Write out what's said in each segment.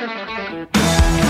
Thank you.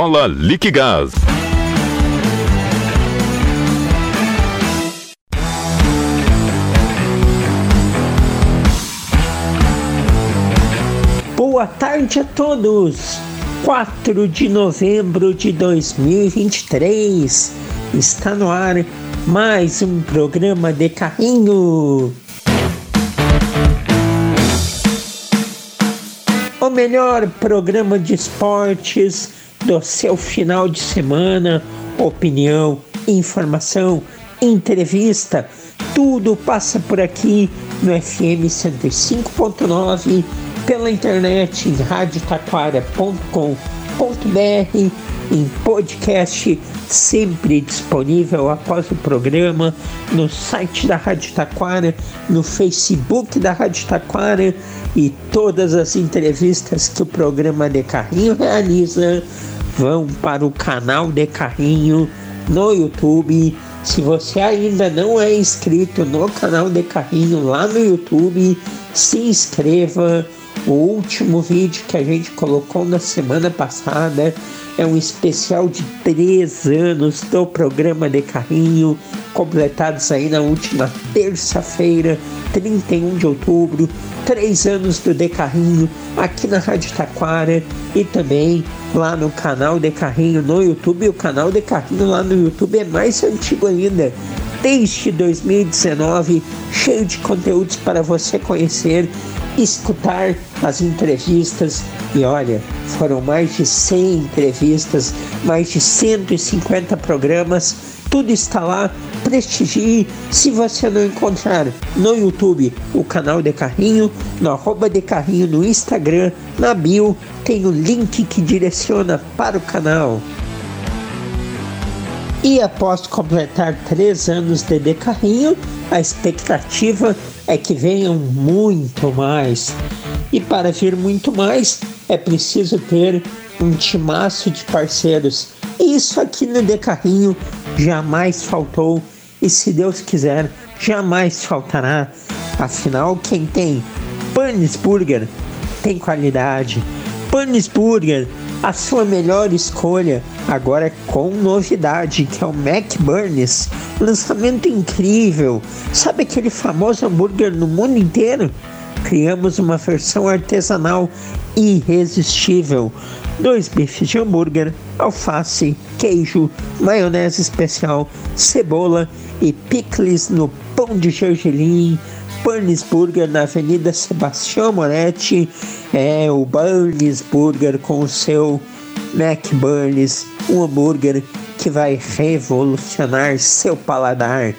Viola Liquigás. Boa tarde a todos. 4 de novembro de 2023 está no ar mais um programa de carrinho. O melhor programa de esportes do seu final de semana, opinião, informação, entrevista, tudo passa por aqui no FM 105.9, pela internet em radiotaquara.com.br, em podcast sempre disponível após o programa, no site da Rádio Taquara, no Facebook da Rádio Taquara e todas as entrevistas que o programa de carrinho realiza vão para o canal de carrinho no YouTube. Se você ainda não é inscrito no canal de carrinho lá no YouTube, se inscreva. O último vídeo que a gente colocou na semana passada é um especial de três anos do programa de carrinho, completados aí na última terça-feira, 31 de outubro. Três anos do De Carrinho aqui na Rádio Taquara e também lá no canal de carrinho no YouTube. O canal de carrinho lá no YouTube é mais antigo ainda, desde 2019, cheio de conteúdos para você conhecer, escutar as entrevistas. E olha, foram mais de 100 entrevistas, mais de 150 programas tudo está lá, prestigie. Se você não encontrar no YouTube o canal de carrinho, no arroba de carrinho no Instagram, na bio, tem o link que direciona para o canal. E após completar três anos de De Carrinho, a expectativa é que venham muito mais. E para vir muito mais, é preciso ter um timaço de parceiros. E isso aqui no De Carrinho jamais faltou e se Deus quiser, jamais faltará. Afinal, quem tem Panis Burger tem qualidade. Panis Burger, a sua melhor escolha, agora com novidade, que é o Mac Burns. Lançamento incrível. Sabe aquele famoso hambúrguer no mundo inteiro? Criamos uma versão artesanal irresistível dois bifes de hambúrguer, alface, queijo, maionese especial, cebola e picles no pão de gergelim, Burns Burger na Avenida Sebastião Moretti, é o Burns Burger com o seu Mac Burns, um hambúrguer que vai revolucionar seu paladar.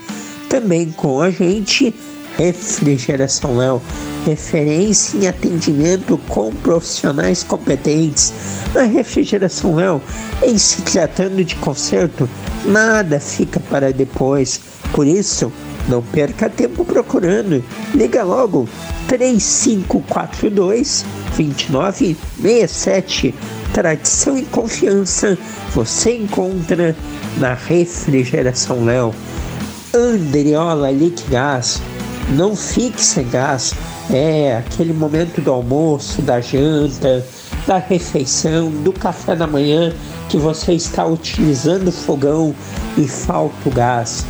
Também com a gente, Refrigeração Léo referência em atendimento com profissionais competentes. Na refrigeração Léo, em se tratando de conserto, nada fica para depois. Por isso, não perca tempo procurando. Liga logo 3542 2967. Tradição e confiança você encontra na Refrigeração Léo. Andriola Liquigás. Não fique sem gás é aquele momento do almoço, da janta, da refeição, do café da manhã que você está utilizando fogão e falta o gás.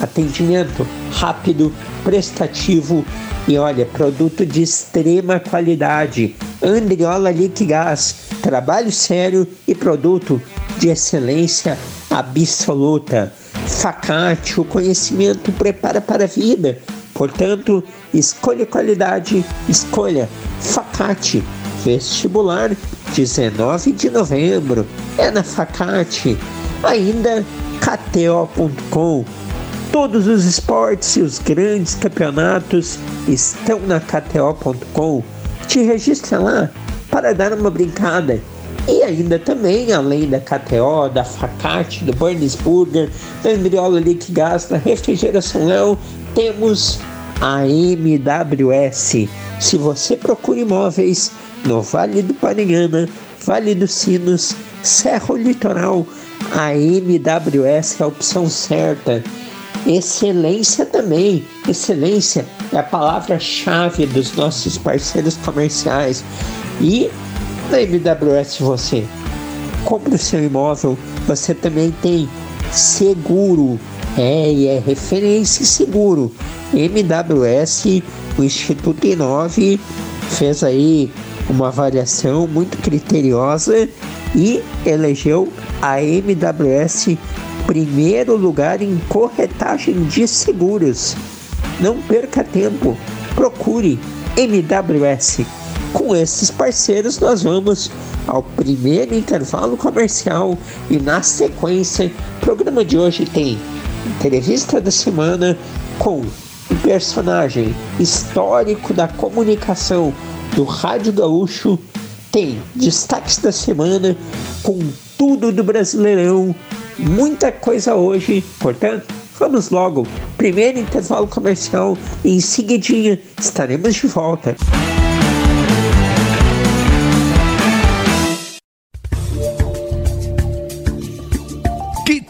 Atendimento rápido, prestativo e olha, produto de extrema qualidade. Andriola Liquigás, trabalho sério e produto de excelência absoluta. Facate, o conhecimento prepara para a vida. Portanto, escolha qualidade, escolha Facate. Vestibular 19 de novembro. É na Facate. Ainda KTO.com. Todos os esportes e os grandes campeonatos estão na KTO.com. Te registra lá para dar uma brincada. E ainda também, além da KTO, da Facate, do Burns Burger, da Embriola Liquigás, da Refrigeração Léo, temos a MWS. Se você procura imóveis no Vale do Paranhana, Vale dos Sinos, Serra Litoral, a MWS é a opção certa. Excelência também. Excelência é a palavra-chave dos nossos parceiros comerciais. E na MWS você compra o seu imóvel, você também tem seguro. É, e é referência seguro. MWS, o Instituto Inove, fez aí uma avaliação muito criteriosa e elegeu a MWS primeiro lugar em corretagem de seguros. Não perca tempo, procure MWS. Com esses parceiros, nós vamos ao primeiro intervalo comercial e, na sequência, o programa de hoje tem entrevista da semana com um personagem histórico da comunicação do Rádio Gaúcho, tem destaques da semana com tudo do Brasileirão muita coisa hoje, portanto, vamos logo. Primeiro intervalo comercial e em seguidinha estaremos de volta.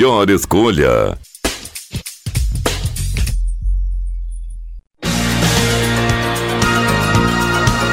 melhor escolha.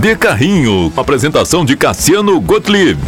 de Carrinho. Apresentação de Cassiano Gottlieb.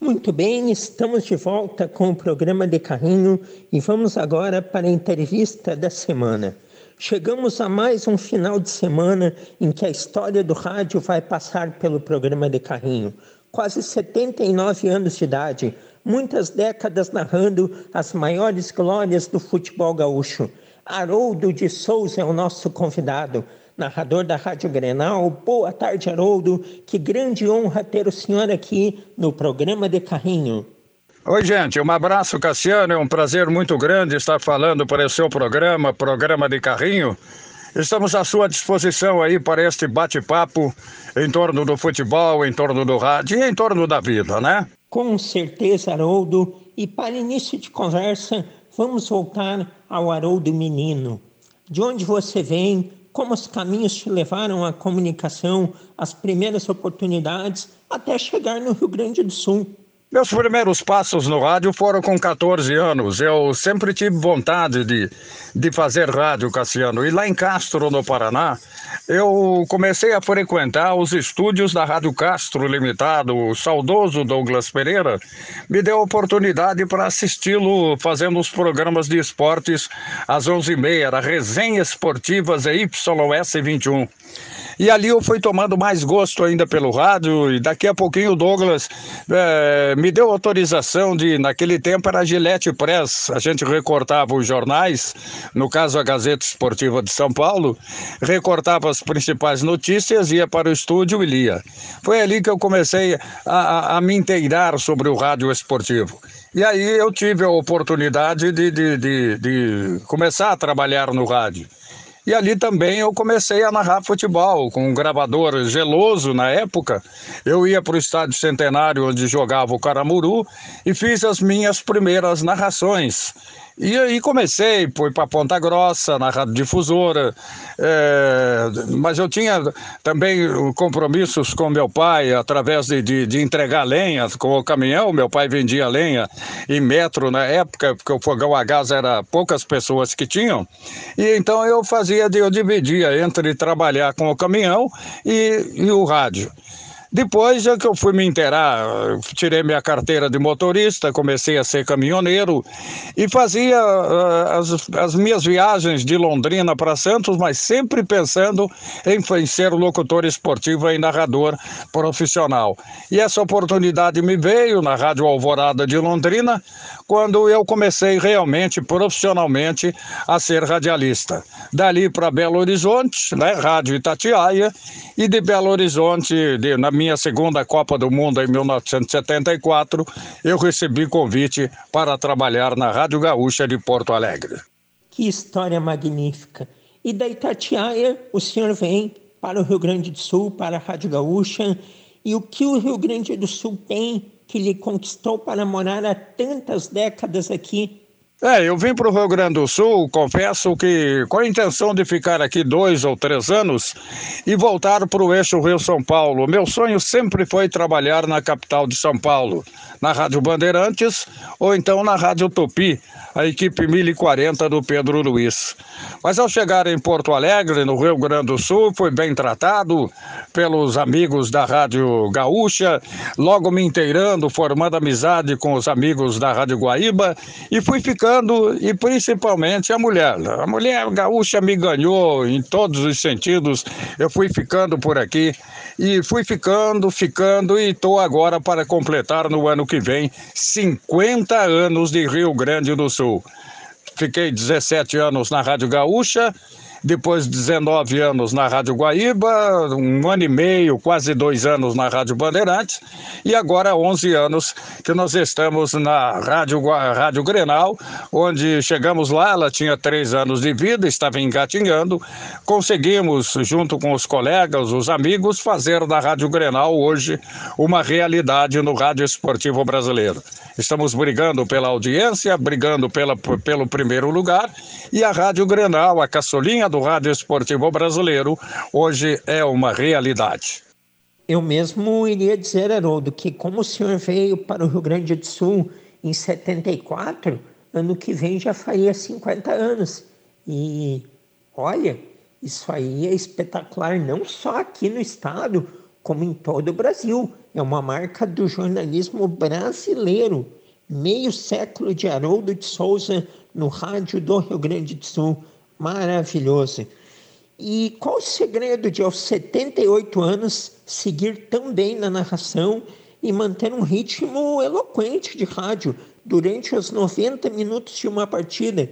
Muito bem, estamos de volta com o programa de carrinho e vamos agora para a entrevista da semana. Chegamos a mais um final de semana em que a história do rádio vai passar pelo programa de carrinho. Quase 79 anos de idade, muitas décadas narrando as maiores glórias do futebol gaúcho. Haroldo de Souza é o nosso convidado narrador da Rádio Grenal. Boa tarde, Haroldo. Que grande honra ter o senhor aqui no programa de Carrinho. Oi, gente. Um abraço, Cassiano. É um prazer muito grande estar falando para o seu programa, Programa de Carrinho. Estamos à sua disposição aí para este bate-papo em torno do futebol, em torno do rádio e em torno da vida, né? Com certeza, Haroldo. E para início de conversa, vamos voltar ao Haroldo menino. De onde você vem? como os caminhos te levaram à comunicação, às primeiras oportunidades, até chegar no Rio Grande do Sul. Meus primeiros passos no rádio foram com 14 anos. Eu sempre tive vontade de, de fazer rádio, Cassiano. E lá em Castro, no Paraná, eu comecei a frequentar os estúdios da Rádio Castro Limitado. O saudoso Douglas Pereira me deu a oportunidade para assisti-lo fazendo os programas de esportes às 11h30, era Resenha Esportivas YS 21. E ali eu fui tomando mais gosto ainda pelo rádio, e daqui a pouquinho o Douglas é, me deu autorização de, naquele tempo era Gillette Press, a gente recortava os jornais, no caso a Gazeta Esportiva de São Paulo, recortava as principais notícias, ia para o estúdio e lia. Foi ali que eu comecei a, a, a me inteirar sobre o rádio esportivo. E aí eu tive a oportunidade de, de, de, de começar a trabalhar no rádio. E ali também eu comecei a narrar futebol com um gravador geloso na época. Eu ia para o Estádio Centenário, onde jogava o Caramuru, e fiz as minhas primeiras narrações. E aí comecei, fui para Ponta Grossa, na Rádio Difusora, é, mas eu tinha também compromissos com meu pai, através de, de, de, entregar lenha com o caminhão. Meu pai vendia lenha em metro na época, porque o fogão a gás era poucas pessoas que tinham. E então eu fazia, eu dividia entre trabalhar com o caminhão e, e o rádio. Depois é que eu fui me inteirar, tirei minha carteira de motorista, comecei a ser caminhoneiro e fazia uh, as, as, minhas viagens de Londrina para Santos, mas sempre pensando em, em ser locutor esportivo e narrador profissional. E essa oportunidade me veio na Rádio Alvorada de Londrina, quando eu comecei realmente, profissionalmente, a ser radialista. Dali para Belo Horizonte, né, Rádio Itatiaia, e de Belo Horizonte, de, na minha segunda Copa do Mundo em 1974, eu recebi convite para trabalhar na Rádio Gaúcha de Porto Alegre. Que história magnífica! E da Itatiaia, o senhor vem para o Rio Grande do Sul, para a Rádio Gaúcha, e o que o Rio Grande do Sul tem que lhe conquistou para morar há tantas décadas aqui é, eu vim para o Rio Grande do Sul, confesso que com a intenção de ficar aqui dois ou três anos e voltar para o eixo Rio-São Paulo. Meu sonho sempre foi trabalhar na capital de São Paulo, na Rádio Bandeirantes ou então na Rádio Tupi, a equipe 1040 do Pedro Luiz. Mas ao chegar em Porto Alegre, no Rio Grande do Sul, fui bem tratado pelos amigos da Rádio Gaúcha, logo me inteirando, formando amizade com os amigos da Rádio Guaíba e fui ficando e principalmente a mulher. A mulher gaúcha me ganhou em todos os sentidos. Eu fui ficando por aqui e fui ficando, ficando e estou agora para completar no ano que vem 50 anos de Rio Grande do Sul. Fiquei 17 anos na Rádio Gaúcha depois 19 anos na Rádio Guaíba, um ano e meio, quase dois anos na Rádio Bandeirantes, e agora 11 anos que nós estamos na Rádio, Rádio Grenal, onde chegamos lá, ela tinha três anos de vida, estava engatinhando, conseguimos, junto com os colegas, os amigos, fazer da Rádio Grenal hoje uma realidade no rádio esportivo brasileiro. Estamos brigando pela audiência, brigando pela, pelo primeiro lugar, e a Rádio Grenal, a caçolinha do rádio esportivo brasileiro hoje é uma realidade. Eu mesmo iria dizer, Haroldo, que como o senhor veio para o Rio Grande do Sul em 74, ano que vem já faria 50 anos. E olha, isso aí é espetacular, não só aqui no estado, como em todo o Brasil. É uma marca do jornalismo brasileiro. Meio século de Haroldo de Souza no rádio do Rio Grande do Sul. Maravilhoso. E qual o segredo de, aos 78 anos, seguir tão bem na narração e manter um ritmo eloquente de rádio durante os 90 minutos de uma partida?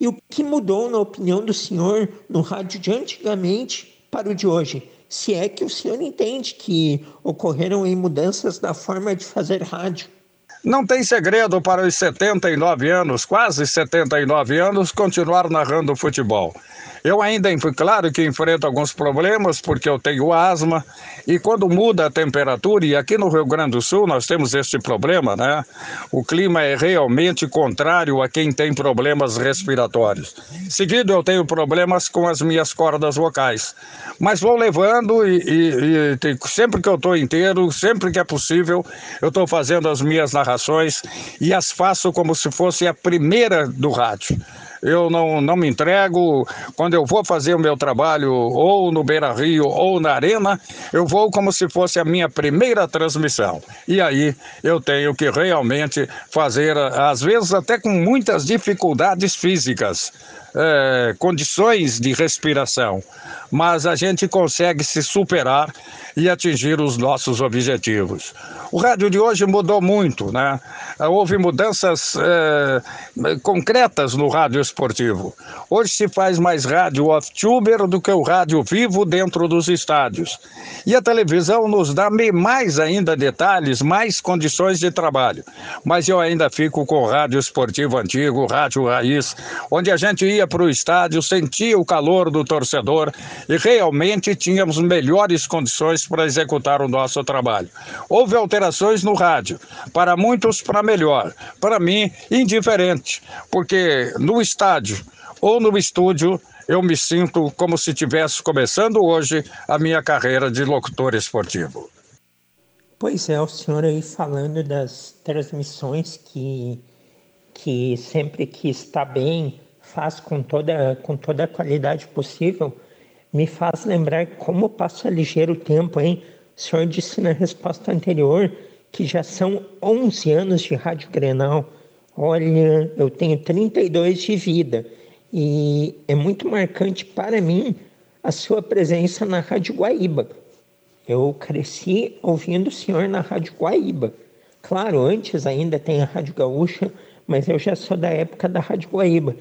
E o que mudou, na opinião do senhor, no rádio de antigamente para o de hoje? Se é que o senhor entende que ocorreram mudanças na forma de fazer rádio. Não tem segredo para os 79 anos, quase 79 anos, continuar narrando futebol. Eu ainda, claro que enfrento alguns problemas, porque eu tenho asma, e quando muda a temperatura, e aqui no Rio Grande do Sul nós temos este problema, né? O clima é realmente contrário a quem tem problemas respiratórios. Seguido, eu tenho problemas com as minhas cordas vocais. Mas vou levando e, e, e sempre que eu estou inteiro, sempre que é possível, eu estou fazendo as minhas narrações e as faço como se fosse a primeira do rádio eu não, não me entrego. Quando eu vou fazer o meu trabalho, ou no Beira Rio, ou na Arena, eu vou como se fosse a minha primeira transmissão. E aí eu tenho que realmente fazer, às vezes até com muitas dificuldades físicas é, condições de respiração, mas a gente consegue se superar e atingir os nossos objetivos. O rádio de hoje mudou muito, né? Houve mudanças é, concretas no rádio esportivo. Hoje se faz mais rádio off-tuber do que o rádio vivo dentro dos estádios. E a televisão nos dá mais ainda detalhes, mais condições de trabalho. Mas eu ainda fico com o rádio esportivo antigo, rádio raiz, onde a gente ia para o estádio, sentia o calor do torcedor e realmente tínhamos melhores condições para executar o nosso trabalho. Houve alterações no rádio, para muitos para melhor, para mim indiferente, porque no estádio ou no estúdio eu me sinto como se estivesse começando hoje a minha carreira de locutor esportivo. Pois é, o senhor aí falando das transmissões que, que sempre que está bem faz com toda, com toda a qualidade possível, me faz lembrar como passa ligeiro o tempo, hein? O senhor disse na resposta anterior que já são 11 anos de Rádio Grenal. Olha, eu tenho 32 de vida e é muito marcante para mim a sua presença na Rádio Guaíba. Eu cresci ouvindo o senhor na Rádio Guaíba. Claro, antes ainda tem a Rádio Gaúcha, mas eu já sou da época da Rádio Guaíba.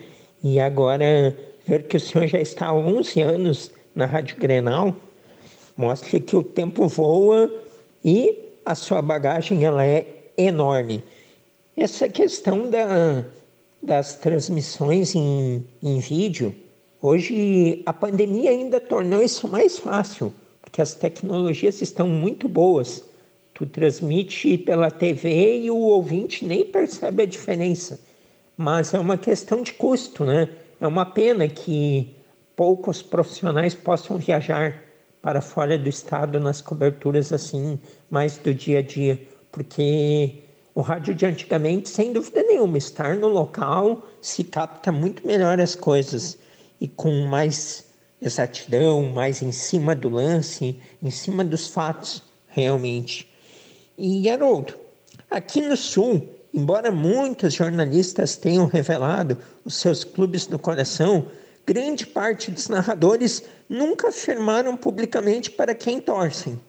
E agora, ver que o senhor já está há 11 anos na Rádio Grenal, mostra que o tempo voa e a sua bagagem ela é enorme. Essa questão da, das transmissões em, em vídeo, hoje a pandemia ainda tornou isso mais fácil, porque as tecnologias estão muito boas. Tu transmite pela TV e o ouvinte nem percebe a diferença mas é uma questão de custo, né? É uma pena que poucos profissionais possam viajar para fora do estado nas coberturas assim, mais do dia a dia, porque o rádio de antigamente, sem dúvida nenhuma, estar no local se capta muito melhor as coisas e com mais exatidão, mais em cima do lance, em cima dos fatos, realmente. E Haroldo, aqui no Sul, Embora muitos jornalistas tenham revelado os seus clubes no coração, grande parte dos narradores nunca afirmaram publicamente para quem torcem.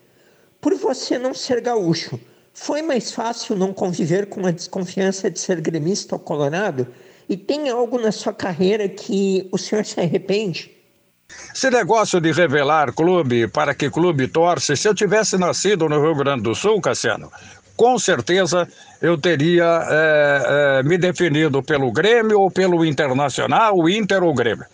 Por você não ser gaúcho, foi mais fácil não conviver com a desconfiança de ser gremista ou colorado? E tem algo na sua carreira que o senhor se arrepende? Esse negócio de revelar clube, para que clube torce, se eu tivesse nascido no Rio Grande do Sul, Cassiano, com certeza eu teria é, é, me definido pelo Grêmio ou pelo Internacional, Inter ou Grêmio.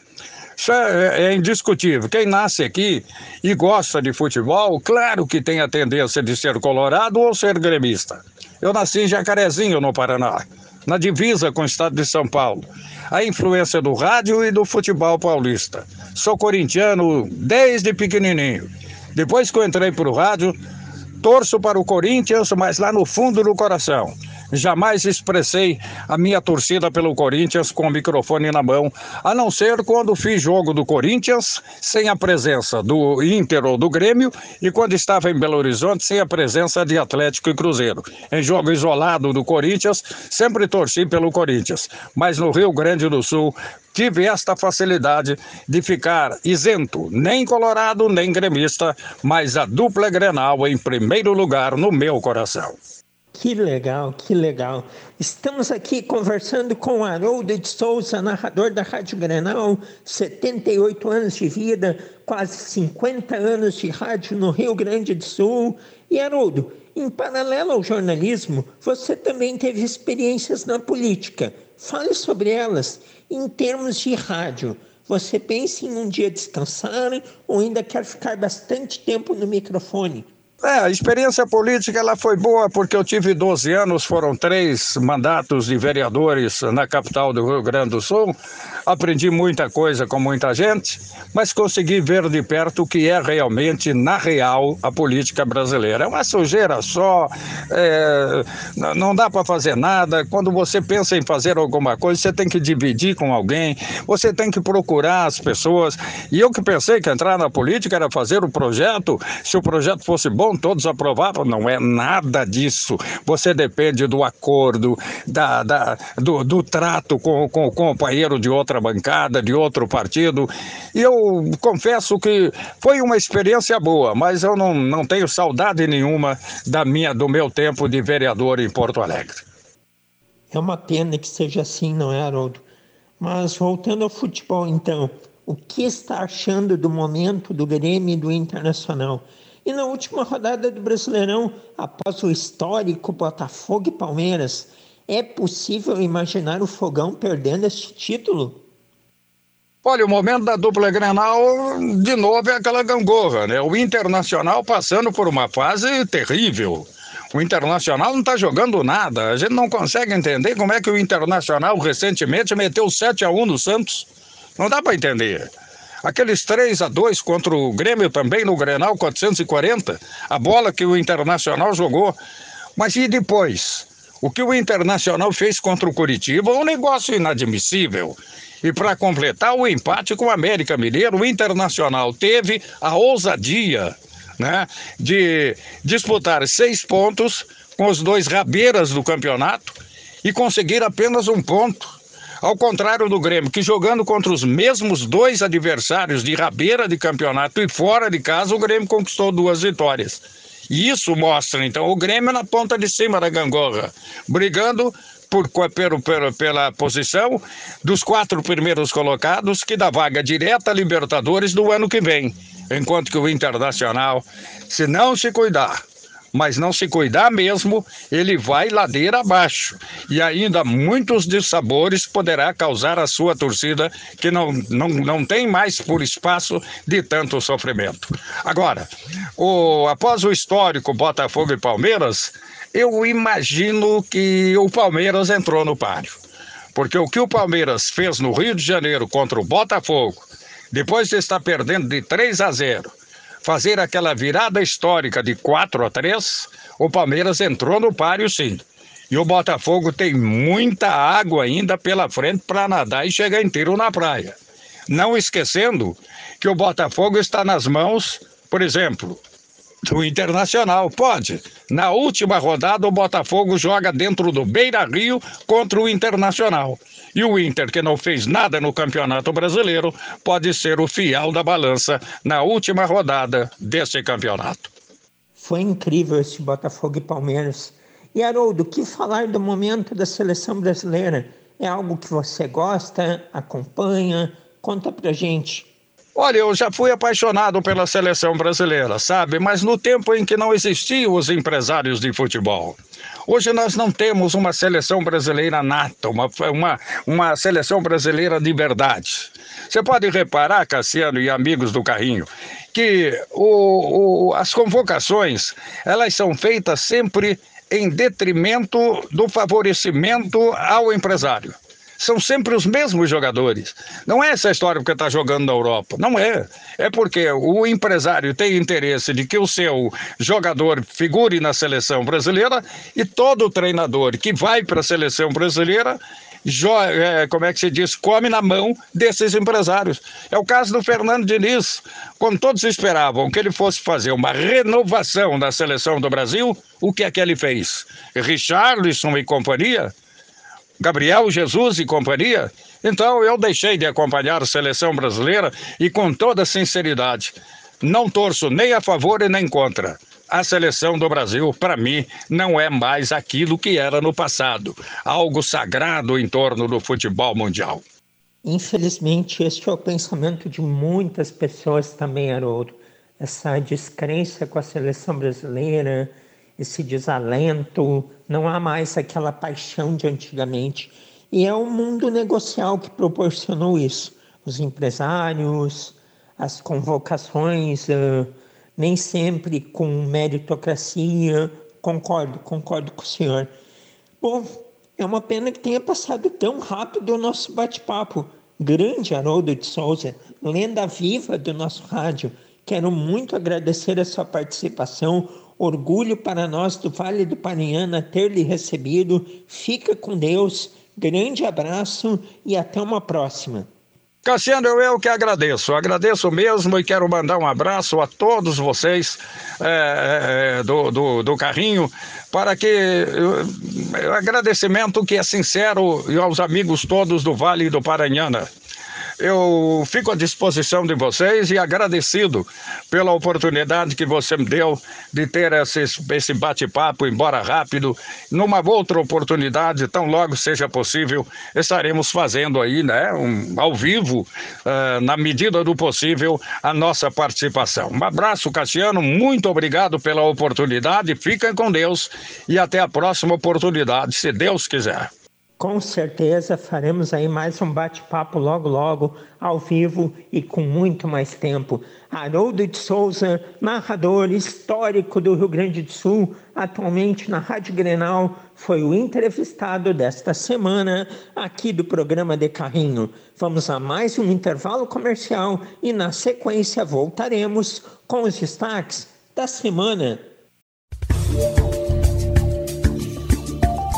Isso é, é, indiscutível. Quem nasce aqui e gosta de futebol, claro que tem a tendência de ser colorado ou ser gremista. Eu nasci em Jacarezinho, no Paraná, na divisa com o estado de São Paulo. A influência do rádio e do futebol paulista. Sou corintiano desde pequenininho. Depois que eu entrei para o rádio, torço para o Corinthians, mas lá no fundo do coração. Jamais expressei a minha torcida pelo Corinthians com o microfone na mão, a não ser quando fiz jogo do Corinthians sem a presença do Inter ou do Grêmio e quando estava em Belo Horizonte sem a presença de Atlético e Cruzeiro. Em jogo isolado do Corinthians, sempre torci pelo Corinthians, mas no Rio Grande do Sul tive esta facilidade de ficar isento, nem colorado, nem gremista, mas a dupla Grenal em primeiro lugar no meu coração. Que legal, que legal. Estamos aqui conversando com Haroldo de Souza, narrador da Rádio Grenal, 78 anos de vida, quase 50 anos de rádio no Rio Grande do Sul. E Haroldo, em paralelo ao jornalismo, você também teve experiências na política. Fale sobre elas em termos de rádio. Você pensa em um dia descansar ou ainda quer ficar bastante tempo no microfone? É, a experiência política ela foi boa porque eu tive 12 anos, foram três mandatos de vereadores na capital do Rio Grande do Sul. Aprendi muita coisa com muita gente, mas consegui ver de perto o que é realmente, na real, a política brasileira. É uma sujeira só, é, não dá para fazer nada. Quando você pensa em fazer alguma coisa, você tem que dividir com alguém, você tem que procurar as pessoas. E eu que pensei que entrar na política era fazer o projeto, se o projeto fosse bom, todos aprovavam. Não é nada disso. Você depende do acordo, da, da do, do, trato com, com o companheiro de outra bancada, de outro partido. E eu confesso que foi uma experiência boa, mas eu não, não tenho saudade nenhuma da minha, do meu tempo de vereador em Porto Alegre. É uma pena que seja assim, não é, Haroldo? Mas voltando ao futebol, então, o que está achando do momento do Grêmio e do Internacional? E na última rodada do Brasileirão, após o histórico Botafogo e Palmeiras, é possível imaginar o Fogão perdendo este título? Olha, o momento da dupla Grenal, de novo, é aquela gangorra, né? O Internacional passando por uma fase terrível. O Internacional não está jogando nada. A gente não consegue entender como é que o Internacional recentemente meteu 7 a 1 no Santos. Não dá para entender. Aqueles 3 a 2 contra o Grêmio também no Grenal 440, a bola que o Internacional jogou. Mas e depois? O que o Internacional fez contra o Curitiba um negócio inadmissível. E para completar o empate com o América Mineiro, o Internacional teve a ousadia né, de disputar seis pontos com os dois rabeiras do campeonato e conseguir apenas um ponto. Ao contrário do Grêmio, que jogando contra os mesmos dois adversários de rabeira de campeonato e fora de casa, o Grêmio conquistou duas vitórias. E isso mostra, então, o Grêmio na ponta de cima da gangorra, brigando por, por, por, pela posição dos quatro primeiros colocados, que dá vaga direta a Libertadores do ano que vem. Enquanto que o Internacional, se não se cuidar, mas não se cuidar mesmo, ele vai ladeira abaixo. E ainda muitos dissabores poderá causar a sua torcida, que não, não, não tem mais por espaço de tanto sofrimento. Agora, o, após o histórico Botafogo e Palmeiras, eu imagino que o Palmeiras entrou no páreo. Porque o que o Palmeiras fez no Rio de Janeiro contra o Botafogo, depois de estar perdendo de 3 a 0, fazer aquela virada histórica de 4 a 3, o Palmeiras entrou no páreo sim. E o Botafogo tem muita água ainda pela frente para nadar e chegar inteiro na praia. Não esquecendo que o Botafogo está nas mãos, por exemplo, do Internacional. Pode. Na última rodada, o Botafogo joga dentro do Beira Rio contra o Internacional. E o Inter, que não fez nada no Campeonato Brasileiro, pode ser o fiel da balança na última rodada desse campeonato. Foi incrível esse Botafogo e Palmeiras. E Haroldo, o que falar do momento da seleção brasileira? É algo que você gosta, acompanha? Conta pra gente. Olha, eu já fui apaixonado pela seleção brasileira, sabe? Mas no tempo em que não existiam os empresários de futebol. Hoje nós não temos uma seleção brasileira nata, uma, uma, uma seleção brasileira de verdade. Você pode reparar, Cassiano e amigos do Carrinho, que o, o, as convocações elas são feitas sempre em detrimento do favorecimento ao empresário. São sempre os mesmos jogadores. Não é essa história porque está jogando na Europa. Não é. É porque o empresário tem interesse de que o seu jogador figure na seleção brasileira e todo treinador que vai para a seleção brasileira é, como é que se diz, come na mão desses empresários. É o caso do Fernando Diniz. Quando todos esperavam que ele fosse fazer uma renovação da seleção do Brasil, o que é que ele fez? Richarlison e companhia? Gabriel Jesus e companhia? Então eu deixei de acompanhar a seleção brasileira e, com toda sinceridade, não torço nem a favor e nem contra a seleção do Brasil, para mim, não é mais aquilo que era no passado algo sagrado em torno do futebol mundial. Infelizmente, este é o pensamento de muitas pessoas também, Haroldo. Essa descrença com a seleção brasileira, esse desalento, não há mais aquela paixão de antigamente. E é o mundo negocial que proporcionou isso. Os empresários, as convocações. Uh, nem sempre com meritocracia. Concordo, concordo com o senhor. Bom, é uma pena que tenha passado tão rápido o nosso bate-papo. Grande Haroldo de Souza, lenda viva do nosso rádio. Quero muito agradecer a sua participação. Orgulho para nós do Vale do Paranhana ter lhe recebido. Fica com Deus. Grande abraço e até uma próxima. Cassiano, eu que agradeço, agradeço mesmo e quero mandar um abraço a todos vocês é, do, do, do, carrinho, para que agradecimento que é sincero aos amigos todos do Vale do Paranhana. Eu fico à disposição de vocês e agradecido pela oportunidade que você me deu de ter esse, esse bate-papo, embora rápido. Numa outra oportunidade, tão logo seja possível, estaremos fazendo aí, né, um, ao vivo, uh, na medida do possível, a nossa participação. Um abraço, Cassiano, muito obrigado pela oportunidade, fiquem com Deus e até a próxima oportunidade, se Deus quiser. Com certeza faremos aí mais um bate-papo logo logo, ao vivo e com muito mais tempo. Haroldo de Souza, narrador histórico do Rio Grande do Sul, atualmente na Rádio Grenal, foi o entrevistado desta semana aqui do programa de Carrinho. Vamos a mais um intervalo comercial e na sequência voltaremos com os destaques da semana.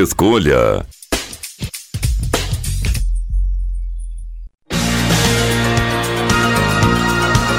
escolha.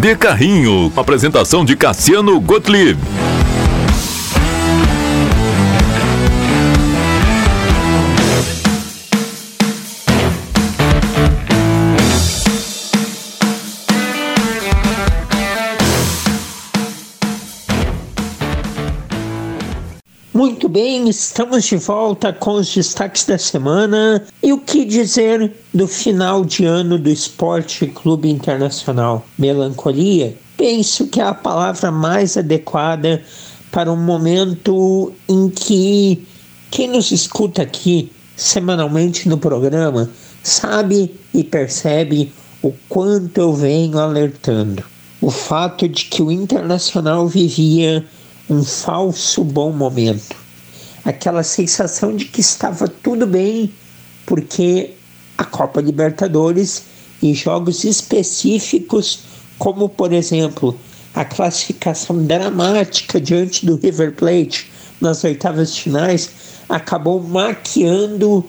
De Carrinho, apresentação de Cassiano Gottlieb. Bem, estamos de volta com os destaques da semana e o que dizer do final de ano do Esporte Clube Internacional. Melancolia? Penso que é a palavra mais adequada para um momento em que quem nos escuta aqui semanalmente no programa sabe e percebe o quanto eu venho alertando. O fato de que o Internacional vivia um falso bom momento. Aquela sensação de que estava tudo bem, porque a Copa Libertadores em jogos específicos, como por exemplo a classificação dramática diante do River Plate nas oitavas finais, acabou maquiando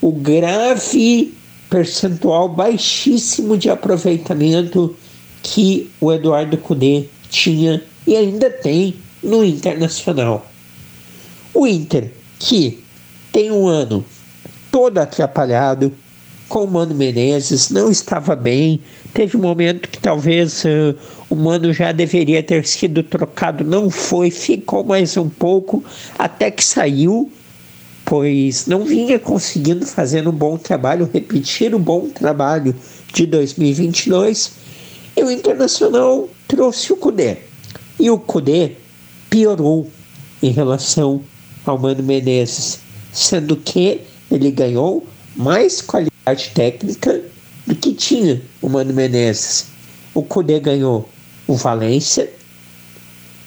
o grave percentual baixíssimo de aproveitamento que o Eduardo Cudê tinha e ainda tem no Internacional. O Inter, que tem um ano todo atrapalhado, com o Mano Menezes, não estava bem. Teve um momento que talvez uh, o Mano já deveria ter sido trocado, não foi, ficou mais um pouco até que saiu, pois não vinha conseguindo fazer um bom trabalho, repetir o bom trabalho de 2022. E o Internacional trouxe o Cudê. E o Cudê piorou em relação ao Mano Menezes, sendo que ele ganhou mais qualidade técnica do que tinha o Mano Menezes. O Cudê ganhou o Valência,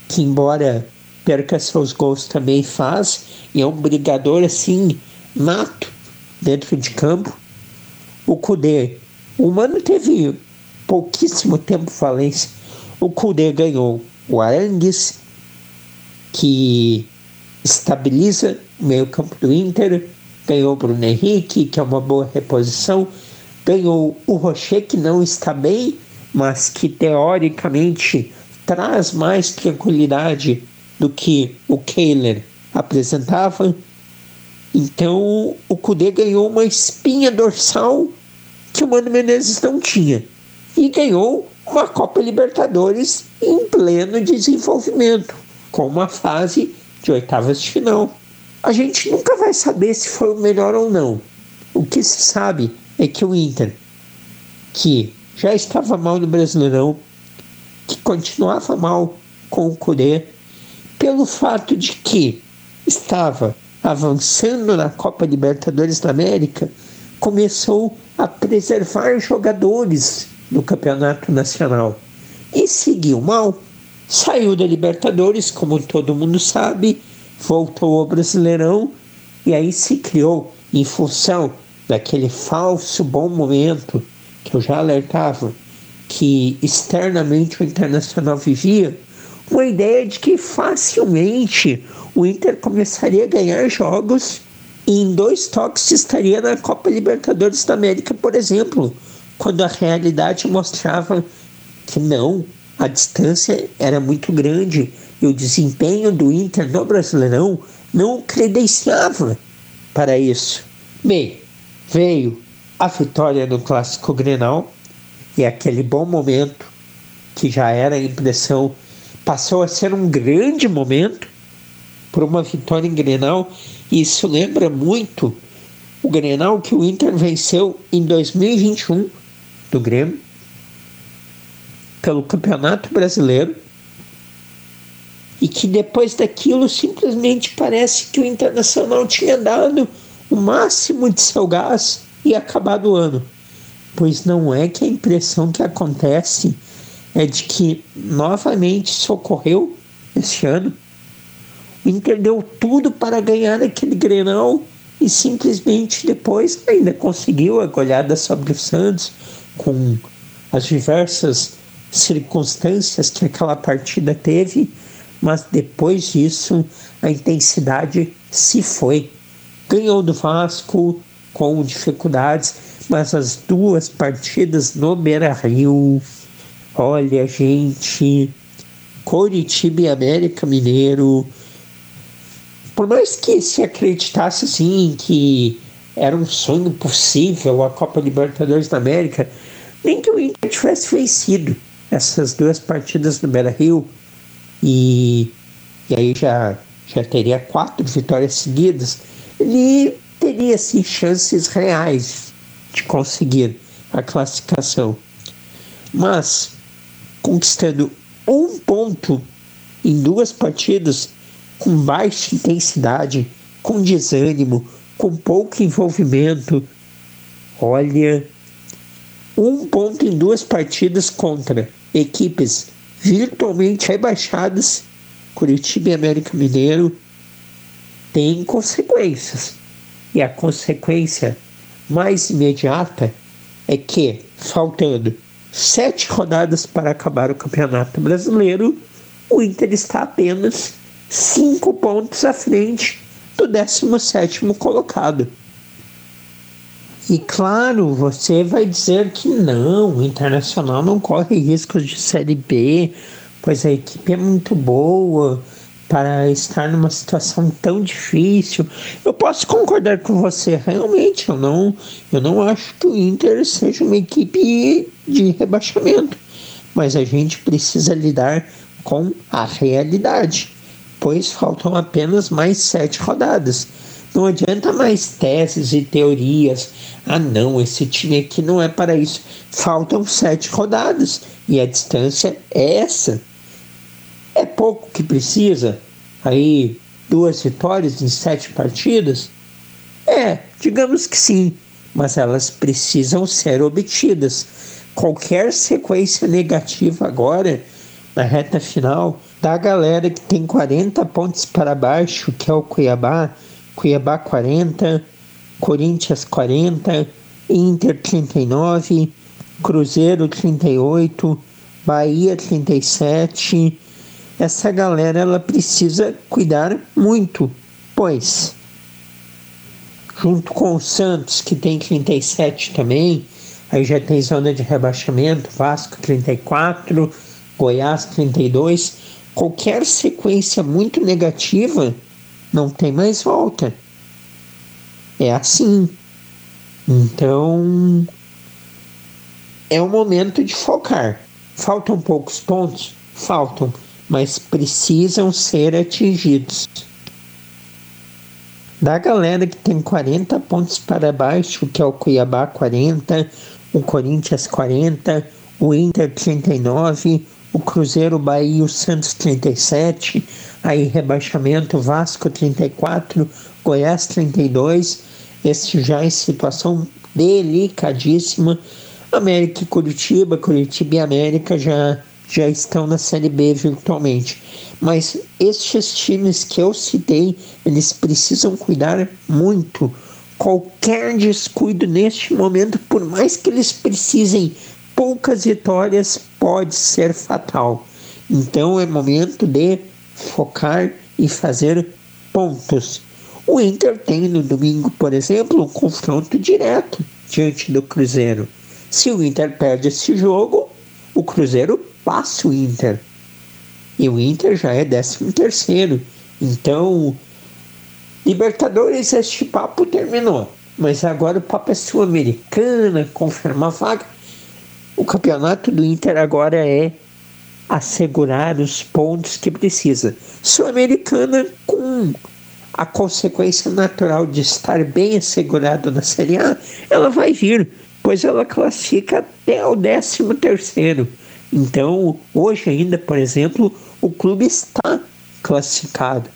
que embora perca seus gols também faz, e é um brigador assim, nato, dentro de campo. O Cudê, o Mano teve pouquíssimo tempo Valência. O Cudê ganhou o Arangues, que estabiliza o meio-campo do Inter, ganhou o Bruno Henrique, que é uma boa reposição, ganhou o Rocher, que não está bem, mas que teoricamente traz mais tranquilidade do que o Kehler apresentava. Então o Cudê ganhou uma espinha dorsal que o Mano Menezes não tinha. E ganhou uma Copa Libertadores em pleno desenvolvimento com uma fase de oitavas de final. A gente nunca vai saber se foi o melhor ou não. O que se sabe é que o Inter, que já estava mal no Brasileirão, que continuava mal com o Cudê, pelo fato de que estava avançando na Copa Libertadores da América, começou a preservar jogadores no Campeonato Nacional e seguiu mal Saiu da Libertadores, como todo mundo sabe, voltou ao Brasileirão e aí se criou, em função daquele falso bom momento que eu já alertava, que externamente o Internacional vivia, uma ideia de que facilmente o Inter começaria a ganhar jogos e em dois toques estaria na Copa Libertadores da América, por exemplo, quando a realidade mostrava que não, a distância era muito grande E o desempenho do Inter no Brasileirão não credenciava para isso. Bem, veio a vitória no Clássico Grenal e aquele bom momento que já era a impressão passou a ser um grande momento por uma vitória em Grenal e isso lembra muito o Grenal que o Inter venceu em 2021 do Grêmio pelo Campeonato Brasileiro e que depois daquilo simplesmente parece que o Internacional tinha dado o máximo de seu gás e acabado o ano. Pois não é que a impressão que acontece é de que novamente socorreu esse ano. O Inter deu tudo para ganhar aquele Grenal e simplesmente depois ainda conseguiu a goleada sobre o Santos com as diversas circunstâncias que aquela partida teve, mas depois disso a intensidade se foi. Ganhou do Vasco com dificuldades, mas as duas partidas no Beira Rio, olha, gente, Coritiba e América Mineiro, por mais que se acreditasse assim que era um sonho possível a Copa Libertadores da América, nem que o Inter tivesse vencido essas duas partidas no Beira Rio e, e aí já, já teria quatro vitórias seguidas, ele teria sim chances reais de conseguir a classificação. Mas conquistando um ponto em duas partidas com baixa intensidade, com desânimo, com pouco envolvimento, olha, um ponto em duas partidas contra equipes virtualmente rebaixadas, Curitiba e América Mineiro, tem consequências. E a consequência mais imediata é que, faltando sete rodadas para acabar o Campeonato Brasileiro, o Inter está apenas cinco pontos à frente do 17 colocado. E claro, você vai dizer que não, o Internacional não corre riscos de Série B, pois a equipe é muito boa para estar numa situação tão difícil. Eu posso concordar com você, realmente, eu não, eu não acho que o Inter seja uma equipe de rebaixamento, mas a gente precisa lidar com a realidade, pois faltam apenas mais sete rodadas. Não adianta mais teses e teorias. Ah, não, esse time aqui não é para isso. Faltam sete rodadas e a distância é essa. É pouco que precisa? Aí, duas vitórias em sete partidas? É, digamos que sim, mas elas precisam ser obtidas. Qualquer sequência negativa agora, na reta final, da galera que tem 40 pontos para baixo, que é o Cuiabá, Cuiabá 40, Corinthians 40, Inter 39, Cruzeiro 38, Bahia 37. Essa galera ela precisa cuidar muito, pois junto com o Santos, que tem 37 também, aí já tem zona de rebaixamento, Vasco 34, Goiás 32, qualquer sequência muito negativa não tem mais volta. É assim. Então, é o momento de focar. Faltam poucos pontos? Faltam, mas precisam ser atingidos. Da galera que tem 40 pontos para baixo, que é o Cuiabá 40, o Corinthians 40, o Inter 39, o Cruzeiro, Bahia o Santos 37, aí rebaixamento Vasco 34, Goiás 32, este já em situação delicadíssima. América e Curitiba, Curitiba e América já, já estão na Série B virtualmente. Mas estes times que eu citei, eles precisam cuidar muito. Qualquer descuido neste momento, por mais que eles precisem poucas vitórias pode ser fatal. Então é momento de focar e fazer pontos. O Inter tem no domingo, por exemplo, um confronto direto diante do Cruzeiro. Se o Inter perde esse jogo, o Cruzeiro passa o Inter. e o Inter já é 13 terceiro. Então, Libertadores, este papo terminou. Mas agora o papo é sul-americana, confirmar vaga. O campeonato do Inter agora é assegurar os pontos que precisa. Sul-americana com a consequência natural de estar bem assegurado na Série A, ela vai vir, pois ela classifica até o 13 terceiro. Então, hoje ainda, por exemplo, o clube está classificado.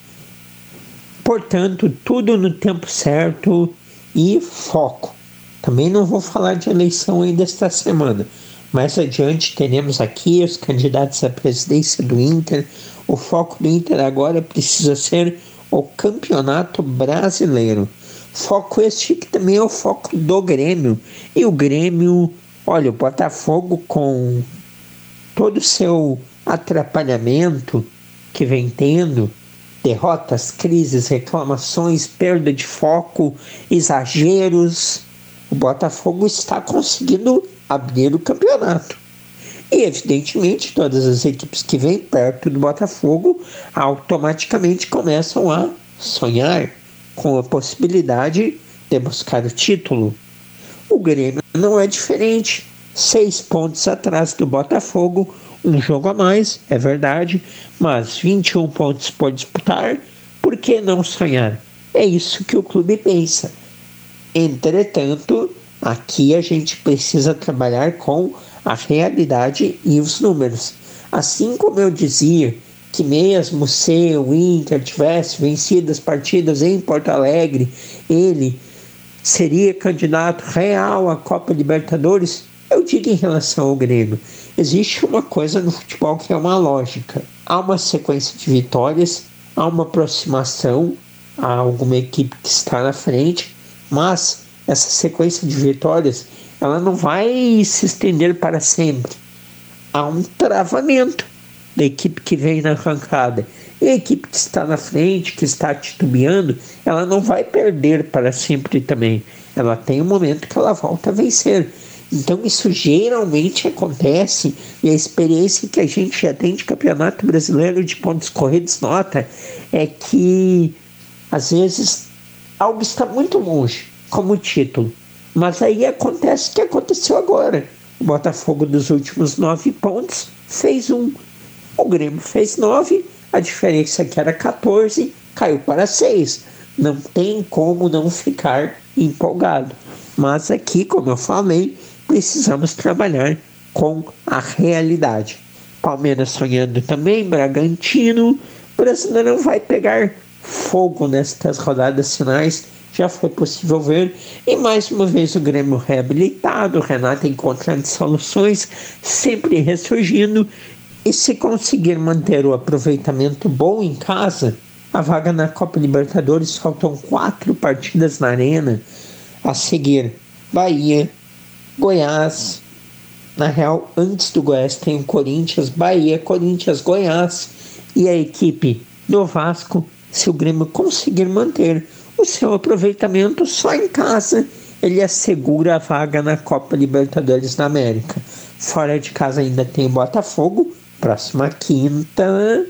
Portanto, tudo no tempo certo e foco. Também não vou falar de eleição ainda esta semana. Mais adiante teremos aqui os candidatos à presidência do Inter. O foco do Inter agora precisa ser o Campeonato Brasileiro. Foco este que também é o foco do Grêmio. E o Grêmio, olha, o Botafogo com todo o seu atrapalhamento que vem tendo, derrotas, crises, reclamações, perda de foco, exageros, o Botafogo está conseguindo abrir o campeonato. E, evidentemente, todas as equipes que vêm perto do Botafogo automaticamente começam a sonhar com a possibilidade de buscar o título. O Grêmio não é diferente. Seis pontos atrás do Botafogo, um jogo a mais, é verdade, mas 21 pontos por disputar, por que não sonhar? É isso que o clube pensa. Entretanto, aqui a gente precisa trabalhar com a realidade e os números. Assim como eu dizia que mesmo se o Inter tivesse vencido as partidas em Porto Alegre, ele seria candidato real à Copa Libertadores, eu digo em relação ao Grêmio. Existe uma coisa no futebol que é uma lógica. Há uma sequência de vitórias, há uma aproximação a alguma equipe que está na frente, mas essa sequência de vitórias ela não vai se estender para sempre. Há um travamento da equipe que vem na arrancada. E a equipe que está na frente, que está titubeando, ela não vai perder para sempre também. Ela tem um momento que ela volta a vencer. Então isso geralmente acontece e a experiência que a gente já tem de campeonato brasileiro de pontos corridos nota é que às vezes algo está muito longe como título mas aí acontece o que aconteceu agora. O Botafogo dos últimos nove pontos fez um. O Grêmio fez nove, a diferença que era 14 caiu para seis. Não tem como não ficar empolgado. Mas aqui, como eu falei, precisamos trabalhar com a realidade. Palmeiras sonhando também, Bragantino. O Brasileirão vai pegar fogo nestas rodadas finais já foi possível ver. E mais uma vez o Grêmio reabilitado, o Renato encontrando soluções, sempre ressurgindo. E se conseguir manter o aproveitamento bom em casa, a vaga na Copa Libertadores faltam quatro partidas na arena. A seguir, Bahia, Goiás. Na real, antes do Goiás tem o Corinthians, Bahia, Corinthians, Goiás e a equipe do Vasco. Se o Grêmio conseguir manter o seu aproveitamento só em casa ele assegura a vaga na Copa Libertadores da América. Fora de casa ainda tem Botafogo, próxima quinta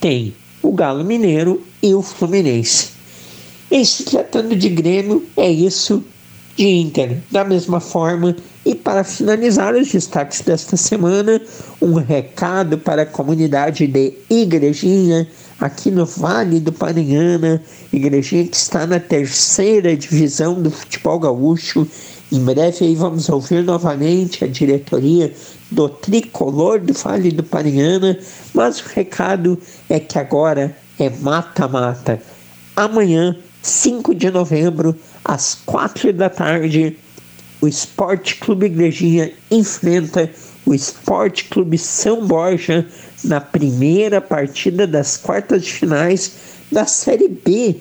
tem o Galo Mineiro e o Fluminense. E se tratando de Grêmio, é isso de Inter. Da mesma forma, e para finalizar os destaques desta semana, um recado para a comunidade de Igrejinha, aqui no Vale do Paranhana, Igrejinha que está na terceira divisão do futebol gaúcho. Em breve aí vamos ouvir novamente a diretoria do Tricolor do Vale do Paranhana, mas o recado é que agora é mata-mata. Amanhã, 5 de novembro, às 4 da tarde, o Esporte Clube Igrejinha enfrenta o Esporte Clube São Borja na primeira partida das quartas de finais da Série B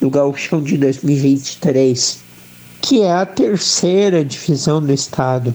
do Gauchão de 2023, que é a terceira divisão do estado.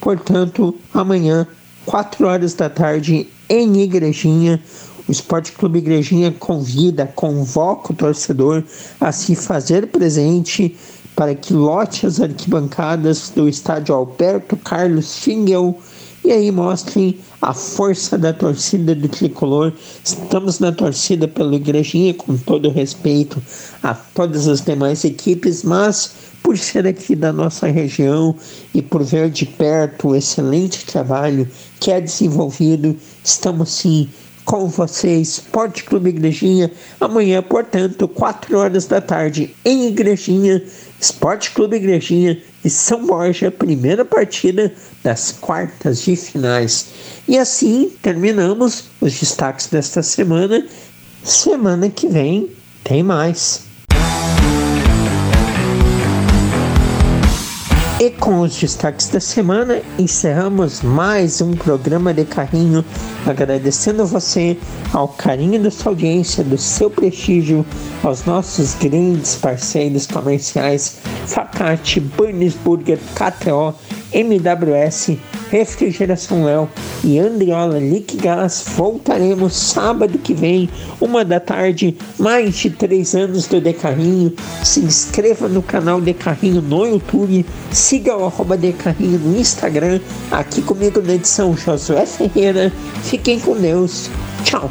Portanto, amanhã, 4 horas da tarde, em Igrejinha, o Esporte Clube Igrejinha convida, convoca o torcedor a se fazer presente para que lote as arquibancadas do estádio Alberto Carlos Fingel e aí mostrem a força da torcida do tricolor. Estamos na torcida pela Igrejinha, com todo respeito a todas as demais equipes, mas por ser aqui da nossa região e por ver de perto o excelente trabalho que é desenvolvido, estamos sim com vocês, Esporte Clube Igrejinha, amanhã, portanto, 4 horas da tarde, em Igrejinha, Esporte Clube Igrejinha e São Borja, primeira partida das quartas de finais. E assim terminamos os destaques desta semana. Semana que vem tem mais. E com os destaques da semana, encerramos mais um programa de carrinho, agradecendo você ao carinho da sua audiência, do seu prestígio, aos nossos grandes parceiros comerciais, Facate, Burns Burger, KTO, MWS, Refrigeração Léo e Andriola Liquigás. Voltaremos sábado que vem, uma da tarde, mais de três anos do Decarrinho. Se inscreva no canal Decarrinho no YouTube, siga o arroba Decarrinho no Instagram. Aqui comigo na edição Josué Ferreira. Fiquem com Deus. Tchau.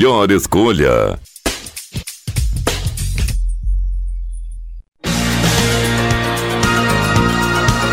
melhor escolha.